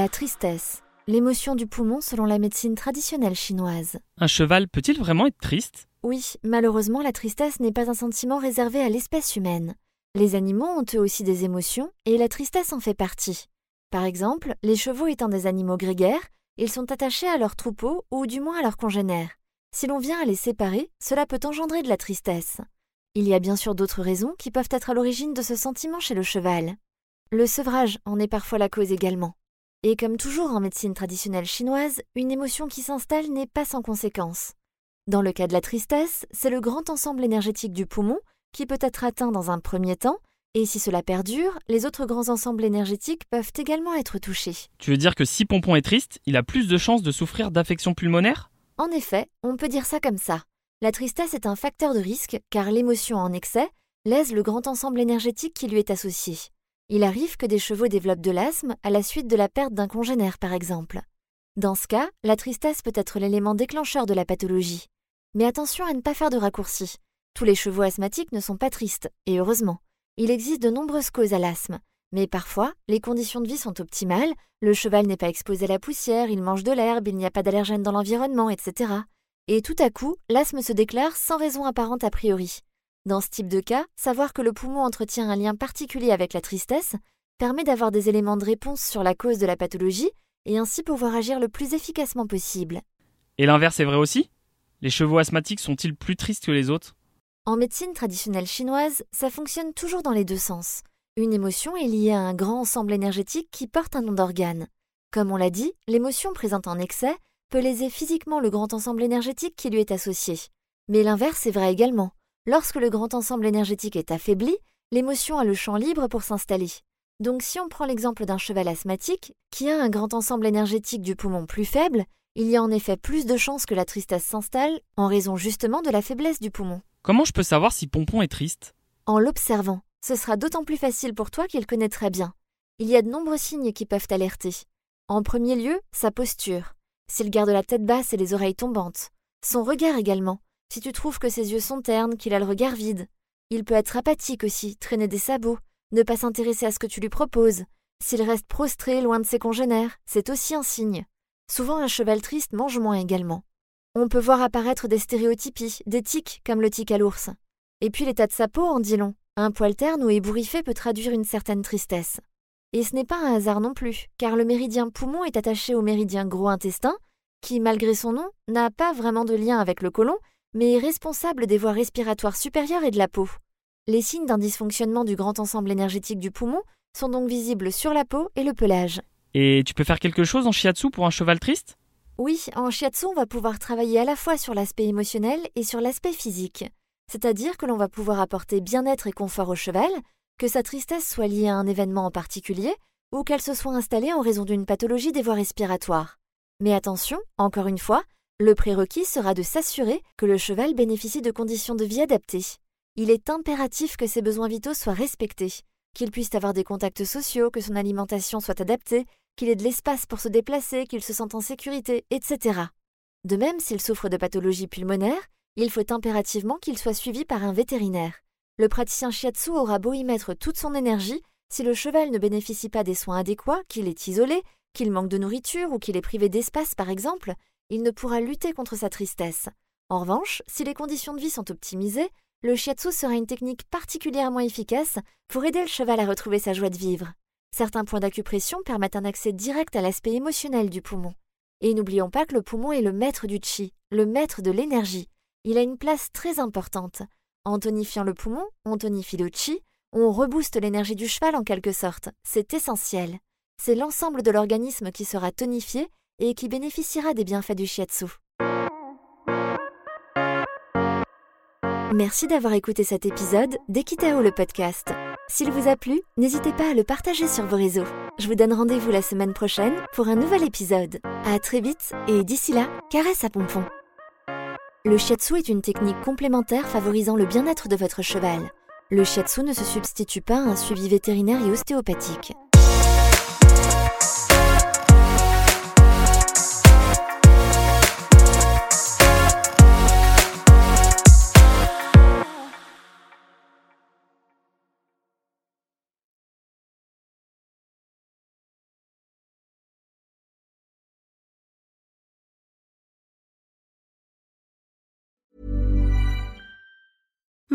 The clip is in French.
La tristesse, l'émotion du poumon selon la médecine traditionnelle chinoise. Un cheval peut-il vraiment être triste? Oui, malheureusement, la tristesse n'est pas un sentiment réservé à l'espèce humaine. Les animaux ont eux aussi des émotions, et la tristesse en fait partie. Par exemple, les chevaux étant des animaux grégaires, ils sont attachés à leur troupeau ou du moins à leurs congénères. Si l'on vient à les séparer, cela peut engendrer de la tristesse. Il y a bien sûr d'autres raisons qui peuvent être à l'origine de ce sentiment chez le cheval. Le sevrage en est parfois la cause également. Et comme toujours en médecine traditionnelle chinoise, une émotion qui s'installe n'est pas sans conséquence. Dans le cas de la tristesse, c'est le grand ensemble énergétique du poumon qui peut être atteint dans un premier temps, et si cela perdure, les autres grands ensembles énergétiques peuvent également être touchés. Tu veux dire que si Pompon est triste, il a plus de chances de souffrir d'affections pulmonaires En effet, on peut dire ça comme ça. La tristesse est un facteur de risque car l'émotion en excès lèse le grand ensemble énergétique qui lui est associé. Il arrive que des chevaux développent de l'asthme à la suite de la perte d'un congénère, par exemple. Dans ce cas, la tristesse peut être l'élément déclencheur de la pathologie. Mais attention à ne pas faire de raccourcis. Tous les chevaux asthmatiques ne sont pas tristes, et heureusement. Il existe de nombreuses causes à l'asthme, mais parfois, les conditions de vie sont optimales, le cheval n'est pas exposé à la poussière, il mange de l'herbe, il n'y a pas d'allergènes dans l'environnement, etc. Et tout à coup, l'asthme se déclare sans raison apparente a priori. Dans ce type de cas, savoir que le poumon entretient un lien particulier avec la tristesse permet d'avoir des éléments de réponse sur la cause de la pathologie et ainsi pouvoir agir le plus efficacement possible. Et l'inverse est vrai aussi? Les chevaux asthmatiques sont-ils plus tristes que les autres? En médecine traditionnelle chinoise, ça fonctionne toujours dans les deux sens. Une émotion est liée à un grand ensemble énergétique qui porte un nom d'organe. Comme on l'a dit, l'émotion présente en excès peut léser physiquement le grand ensemble énergétique qui lui est associé. Mais l'inverse est vrai également. Lorsque le grand ensemble énergétique est affaibli, l'émotion a le champ libre pour s'installer. Donc si on prend l'exemple d'un cheval asthmatique, qui a un grand ensemble énergétique du poumon plus faible, il y a en effet plus de chances que la tristesse s'installe en raison justement de la faiblesse du poumon. Comment je peux savoir si Pompon est triste? En l'observant, ce sera d'autant plus facile pour toi qu'il connaît très bien. Il y a de nombreux signes qui peuvent t'alerter. En premier lieu, sa posture. S'il garde la tête basse et les oreilles tombantes. Son regard également si tu trouves que ses yeux sont ternes, qu'il a le regard vide. Il peut être apathique aussi, traîner des sabots, ne pas s'intéresser à ce que tu lui proposes. S'il reste prostré loin de ses congénères, c'est aussi un signe. Souvent un cheval triste mange moins également. On peut voir apparaître des stéréotypies, des tics comme le tic à l'ours. Et puis l'état de sa peau en dit long. Un poil terne ou ébouriffé peut traduire une certaine tristesse. Et ce n'est pas un hasard non plus, car le méridien poumon est attaché au méridien gros intestin, qui, malgré son nom, n'a pas vraiment de lien avec le côlon, mais responsable des voies respiratoires supérieures et de la peau. Les signes d'un dysfonctionnement du grand ensemble énergétique du poumon sont donc visibles sur la peau et le pelage. Et tu peux faire quelque chose en shiatsu pour un cheval triste? Oui, en shiatsu, on va pouvoir travailler à la fois sur l'aspect émotionnel et sur l'aspect physique. C'est-à-dire que l'on va pouvoir apporter bien-être et confort au cheval, que sa tristesse soit liée à un événement en particulier ou qu'elle se soit installée en raison d'une pathologie des voies respiratoires. Mais attention, encore une fois, le prérequis sera de s'assurer que le cheval bénéficie de conditions de vie adaptées. Il est impératif que ses besoins vitaux soient respectés, qu'il puisse avoir des contacts sociaux, que son alimentation soit adaptée, qu'il ait de l'espace pour se déplacer, qu'il se sente en sécurité, etc. De même, s'il souffre de pathologie pulmonaire, il faut impérativement qu'il soit suivi par un vétérinaire. Le praticien shiatsu aura beau y mettre toute son énergie, si le cheval ne bénéficie pas des soins adéquats, qu'il est isolé, qu'il manque de nourriture ou qu'il est privé d'espace par exemple, il ne pourra lutter contre sa tristesse. En revanche, si les conditions de vie sont optimisées, le shiatsu sera une technique particulièrement efficace pour aider le cheval à retrouver sa joie de vivre. Certains points d'acupression permettent un accès direct à l'aspect émotionnel du poumon. Et n'oublions pas que le poumon est le maître du chi, le maître de l'énergie. Il a une place très importante. En tonifiant le poumon, on tonifie le chi, on rebooste l'énergie du cheval en quelque sorte. C'est essentiel. C'est l'ensemble de l'organisme qui sera tonifié et qui bénéficiera des bienfaits du shiatsu. Merci d'avoir écouté cet épisode d'Equitao le podcast. S'il vous a plu, n'hésitez pas à le partager sur vos réseaux. Je vous donne rendez-vous la semaine prochaine pour un nouvel épisode. À très vite et d'ici là, caresse à pompon. Le shiatsu est une technique complémentaire favorisant le bien-être de votre cheval. Le shiatsu ne se substitue pas à un suivi vétérinaire et ostéopathique.